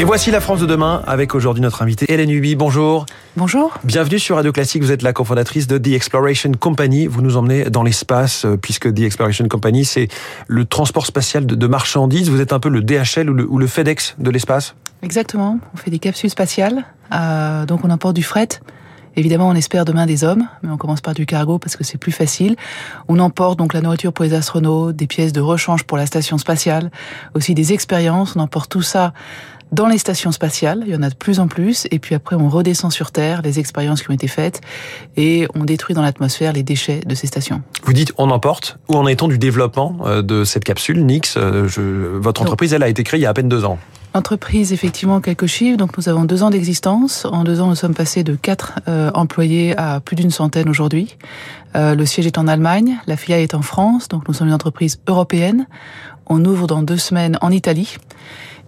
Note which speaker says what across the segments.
Speaker 1: Et voici la France de demain avec aujourd'hui notre invitée Hélène Huby. Bonjour.
Speaker 2: Bonjour.
Speaker 1: Bienvenue sur Radio Classique. Vous êtes la cofondatrice de The Exploration Company. Vous nous emmenez dans l'espace euh, puisque The Exploration Company, c'est le transport spatial de, marchandises. Vous êtes un peu le DHL ou le, FedEx de l'espace?
Speaker 2: Exactement. On fait des capsules spatiales. Euh, donc on importe du fret. Évidemment, on espère demain des hommes, mais on commence par du cargo parce que c'est plus facile. On emporte donc la nourriture pour les astronautes, des pièces de rechange pour la station spatiale, aussi des expériences. On emporte tout ça dans les stations spatiales, il y en a de plus en plus, et puis après on redescend sur Terre, les expériences qui ont été faites, et on détruit dans l'atmosphère les déchets de ces stations.
Speaker 1: Vous dites on emporte, où en est-on du développement euh, de cette capsule Nix euh, Votre entreprise, elle a été créée il y a à peine deux ans.
Speaker 2: Entreprise, effectivement, quelques chiffres. Donc, nous avons deux ans d'existence. En deux ans, nous sommes passés de quatre euh, employés à plus d'une centaine aujourd'hui. le siège est en Allemagne, la filiale est en France. Donc, nous sommes une entreprise européenne. On ouvre dans deux semaines en Italie.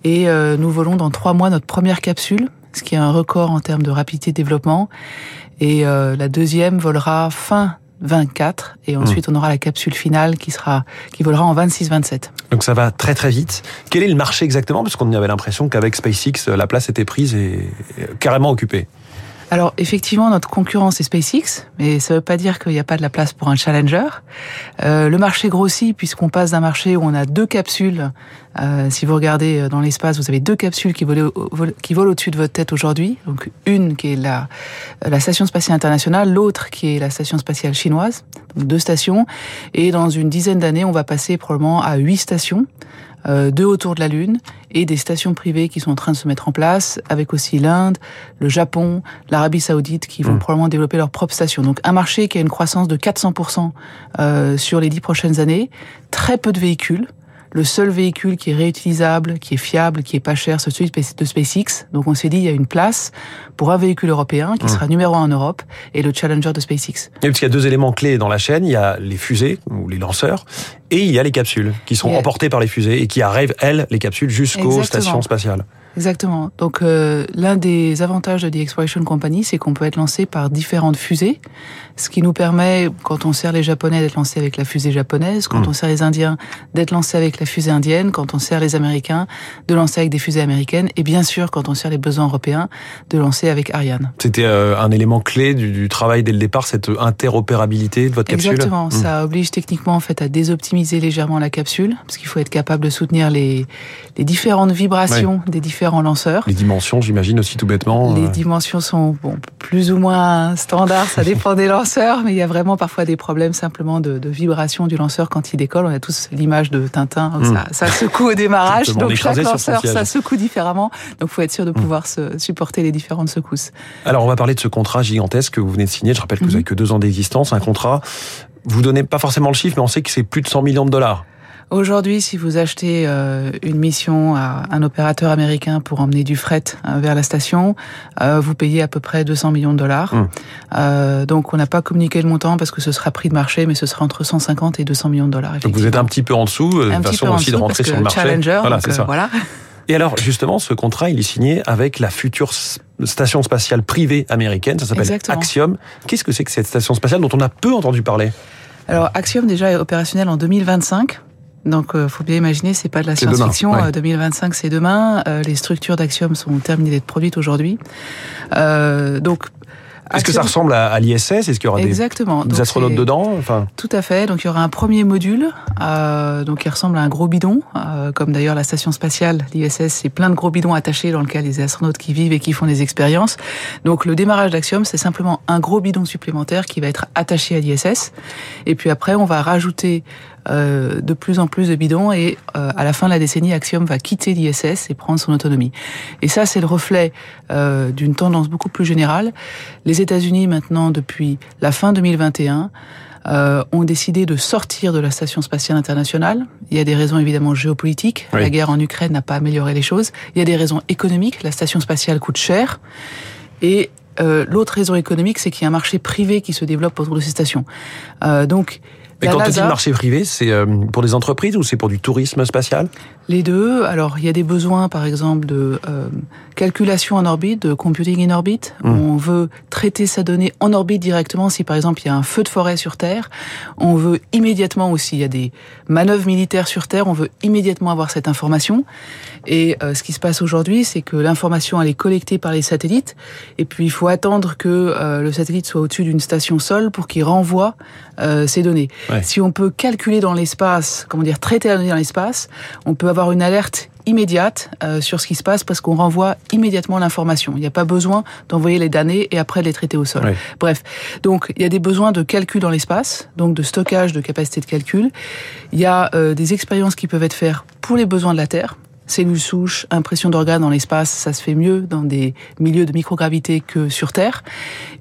Speaker 2: Et euh, nous volons dans trois mois notre première capsule, ce qui est un record en termes de rapidité de développement. Et euh, la deuxième volera fin 24 et hmm. ensuite on aura la capsule finale qui sera qui volera en 26-27.
Speaker 1: Donc ça va très très vite. Quel est le marché exactement? Parce qu'on avait l'impression qu'avec SpaceX la place était prise et carrément occupée.
Speaker 2: Alors effectivement, notre concurrence c'est SpaceX, mais ça ne veut pas dire qu'il n'y a pas de la place pour un challenger. Euh, le marché grossit puisqu'on passe d'un marché où on a deux capsules. Euh, si vous regardez euh, dans l'espace, vous avez deux capsules qui volent, qui volent au-dessus de votre tête aujourd'hui. Donc une qui est la, la station spatiale internationale, l'autre qui est la station spatiale chinoise. Donc deux stations. Et dans une dizaine d'années, on va passer probablement à huit stations euh, deux autour de la Lune et des stations privées qui sont en train de se mettre en place, avec aussi l'Inde, le Japon, l'Arabie Saoudite qui vont mmh. probablement développer leurs propres stations. Donc un marché qui a une croissance de 400% euh, sur les dix prochaines années, très peu de véhicules, le seul véhicule qui est réutilisable, qui est fiable, qui est pas cher, c'est celui de SpaceX. Donc on s'est dit, il y a une place pour un véhicule européen qui mmh. sera numéro un en Europe et le Challenger de SpaceX.
Speaker 1: Et parce qu'il y a deux éléments clés dans la chaîne, il y a les fusées ou les lanceurs et il y a les capsules qui sont emportées par les fusées et qui arrivent, elles, les capsules, jusqu'aux stations spatiales.
Speaker 2: Exactement. Donc euh, l'un des avantages de The Exploration Company, c'est qu'on peut être lancé par différentes fusées, ce qui nous permet, quand on sert les Japonais, d'être lancé avec la fusée japonaise, quand hmm. on sert les Indiens, d'être lancé avec la fusée indienne, quand on sert les Américains, de lancer avec des fusées américaines, et bien sûr, quand on sert les besoins européens, de lancer avec Ariane.
Speaker 1: C'était euh, un élément clé du, travail dès le départ, cette interopérabilité de votre capsule?
Speaker 2: Exactement. Hmm. Ça oblige techniquement en fait à désoptimiser légèrement la capsule, parce qu'il faut être capable de soutenir les, les différentes vibrations des différents différents lanceurs.
Speaker 1: Les dimensions, j'imagine aussi tout bêtement.
Speaker 2: Les euh. dimensions sont bon, plus ou moins standards, ça dépend des lanceurs, mais il y a vraiment parfois des problèmes simplement de, de vibration du lanceur quand il décolle. On a tous l'image de Tintin, hmm. ça, ça, secoue au démarrage, donc chaque lanceur, ça secoue différemment. Donc il faut être sûr de hmm. pouvoir se, supporter les différentes secousses.
Speaker 1: Alors on va parler de ce contrat gigantesque que vous venez de signer. Je rappelle que vous mhm. avez que deux ans d'existence, un contrat. Vous donnez pas forcément le chiffre, mais on sait que c'est plus de 100 millions de dollars.
Speaker 2: Aujourd'hui, si vous achetez euh, une mission à un opérateur américain pour emmener du fret euh, vers la station, euh, vous payez à peu près 200 millions de dollars. Hum. donc, on n'a pas communiqué le montant parce que ce sera prix de marché, mais ce sera entre 150 et 200 millions de dollars.
Speaker 1: Donc, vous êtes un petit peu en dessous, de façon aussi de rentrer sur le marché.
Speaker 2: Challenger, voilà, c'est ça. Voilà.
Speaker 1: Et alors, justement, ce contrat, il est signé avec la future station spatiale privée américaine, ça s'appelle Axiom. Qu'est-ce que c'est que cette station spatiale dont on a peu entendu parler?
Speaker 2: Alors Axiom déjà est opérationnel en 2025. Donc, euh, faut bien imaginer, c'est pas de la science-fiction. 2025, euh, c'est demain. Euh, les structures d'Axiom sont terminées d'être produites aujourd'hui. Euh, donc,
Speaker 1: est-ce que ça ressemble à, l'ISS? Est-ce qu'il y aura Exactement. des, astronautes dedans? Enfin...
Speaker 2: Tout à fait. Donc il y aura un premier module, euh, donc qui ressemble à un gros bidon, euh, comme d'ailleurs la station spatiale, l'ISS, c'est plein de gros bidons attachés dans lequel les astronautes qui vivent et qui font des expériences. Donc le démarrage d'Axiom, c'est simplement un gros bidon supplémentaire qui va être attaché à l'ISS. Et puis après, on va rajouter euh, de plus en plus de bidons et euh, à la fin de la décennie, Axiom va quitter l'ISS et prendre son autonomie. Et ça, c'est le reflet euh, d'une tendance beaucoup plus générale. Les États-Unis, maintenant, depuis la fin 2021, euh, ont décidé de sortir de la station spatiale internationale. Il y a des raisons évidemment géopolitiques. La guerre en Ukraine n'a pas amélioré les choses. Il y a des raisons économiques. La station spatiale coûte cher. Et euh, l'autre raison économique, c'est qu'il y a un marché privé qui se développe autour de ces stations. Euh, donc
Speaker 1: et quand tu dis marché privé, c'est euh, pour des entreprises ou c'est pour du tourisme spatial?
Speaker 2: Les deux. Alors, il y a des besoins, par exemple, de euh, calculation en orbite, de computing in orbit.
Speaker 1: Hmm.
Speaker 2: On veut traiter sa donnée en orbite directement. Si, par exemple, il y a un feu de forêt sur Terre, on veut immédiatement aussi, il y a des manœuvres militaires sur Terre, on veut immédiatement avoir cette information. Et euh, ce qui se passe aujourd'hui, c'est que l'information, elle est collectée par les satellites. Et puis, il faut attendre que euh, le satellite soit au-dessus d'une station sol pour qu'il renvoie euh, ces données.
Speaker 1: Ouais.
Speaker 2: Si on peut calculer dans l'espace, comment dire, traiter la donnée dans l'espace, on peut avoir une alerte immédiate euh, sur ce qui se passe parce qu'on renvoie immédiatement l'information. Il n'y a pas besoin d'envoyer les données et après de les traiter au sol. Bref, donc il y a des besoins de calcul dans l'espace, donc de stockage de capacité de calcul. Il y a euh, des expériences qui peuvent être faites pour les besoins de la Terre. Cellules souches, impression d'organes dans l'espace, ça se fait mieux dans des milieux de microgravité que sur Terre.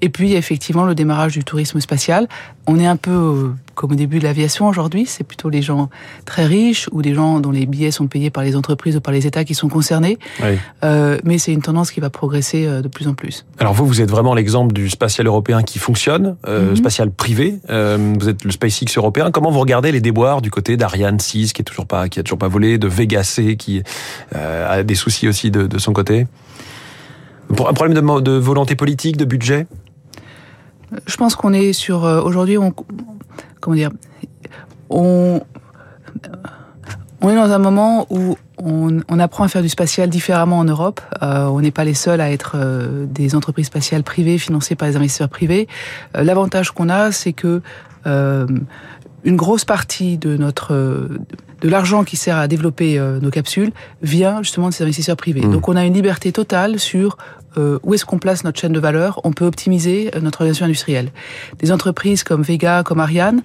Speaker 2: Et puis, effectivement, le démarrage du tourisme spatial. On est un peu euh, comme au début de l'aviation aujourd'hui, c'est plutôt les gens très riches ou des gens dont les billets sont payés par les entreprises ou par les États qui sont concernés.
Speaker 1: Oui.
Speaker 2: Euh, mais c'est une tendance qui va progresser euh, de plus en plus.
Speaker 1: Alors vous, vous êtes vraiment l'exemple du spatial européen qui fonctionne, euh,
Speaker 2: Mhm.
Speaker 1: spatial privé. Euh, vous êtes le SpaceX européen. Comment vous regardez les déboires du côté d'Ariane 6 qui est toujours pas, qui a toujours pas volé, de Vega C qui a des soucis aussi de, de son côté? Un problème de, de volonté politique, de budget?
Speaker 2: Je pense qu'on est sur aujourd'hui, on comment dire, on on est dans un moment où on, on apprend à faire du spatial différemment en Europe. Euh, on n'est pas les seuls à être euh, des entreprises spatiales privées financées par les investisseurs privés. Euh, L'avantage qu'on a, c'est que une grosse partie de notre de l'argent qui sert à développer nos capsules vient justement de ces investisseurs privés.
Speaker 1: Mmh.
Speaker 2: Donc on a une liberté totale sur euh, où est-ce qu'on place notre chaîne de valeur. On peut optimiser euh, notre organisation industrielle. Des entreprises comme Vega, comme Ariane,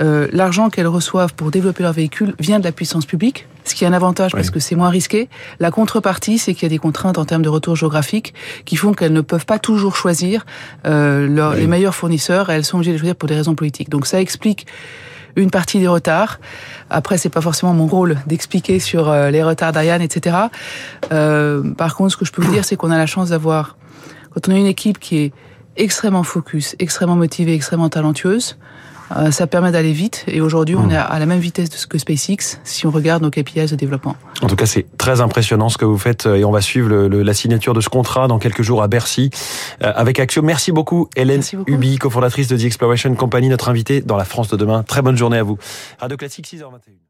Speaker 2: euh, l'argent qu'elles reçoivent pour développer leurs véhicules vient de la puissance publique, ce qui est un avantage parce que c'est moins risqué. La contrepartie, c'est qu'il y a des contraintes en termes de retour géographique qui font qu'elles ne peuvent pas toujours choisir euh, leur-
Speaker 1: Oui.
Speaker 2: les meilleurs fournisseurs. Elles sont obligées de choisir pour des raisons politiques. Donc ça explique une partie des retards. Après, c'est pas forcément mon rôle d'expliquer sur euh, les retards d'Ariane, etc. Euh, par contre, ce que je peux vous dire, c'est qu'on a la chance d'avoir, quand on a une équipe qui est extrêmement focus, extrêmement motivée, extrêmement talentueuse, euh, ça permet d'aller vite. Et aujourd'hui, on est à la même vitesse que SpaceX si on regarde nos KPIs de développement.
Speaker 1: En tout cas, c'est très impressionnant ce que vous faites euh, et on va suivre le- le- la signature de ce contrat dans quelques jours à Bercy euh, avec Axio. Merci beaucoup, Hélène
Speaker 2: Merci beaucoup.
Speaker 1: Ubi, cofondatrice de The Exploration Company, notre invitée dans la France de demain. Très bonne journée à vous. Radio Classique 6h21.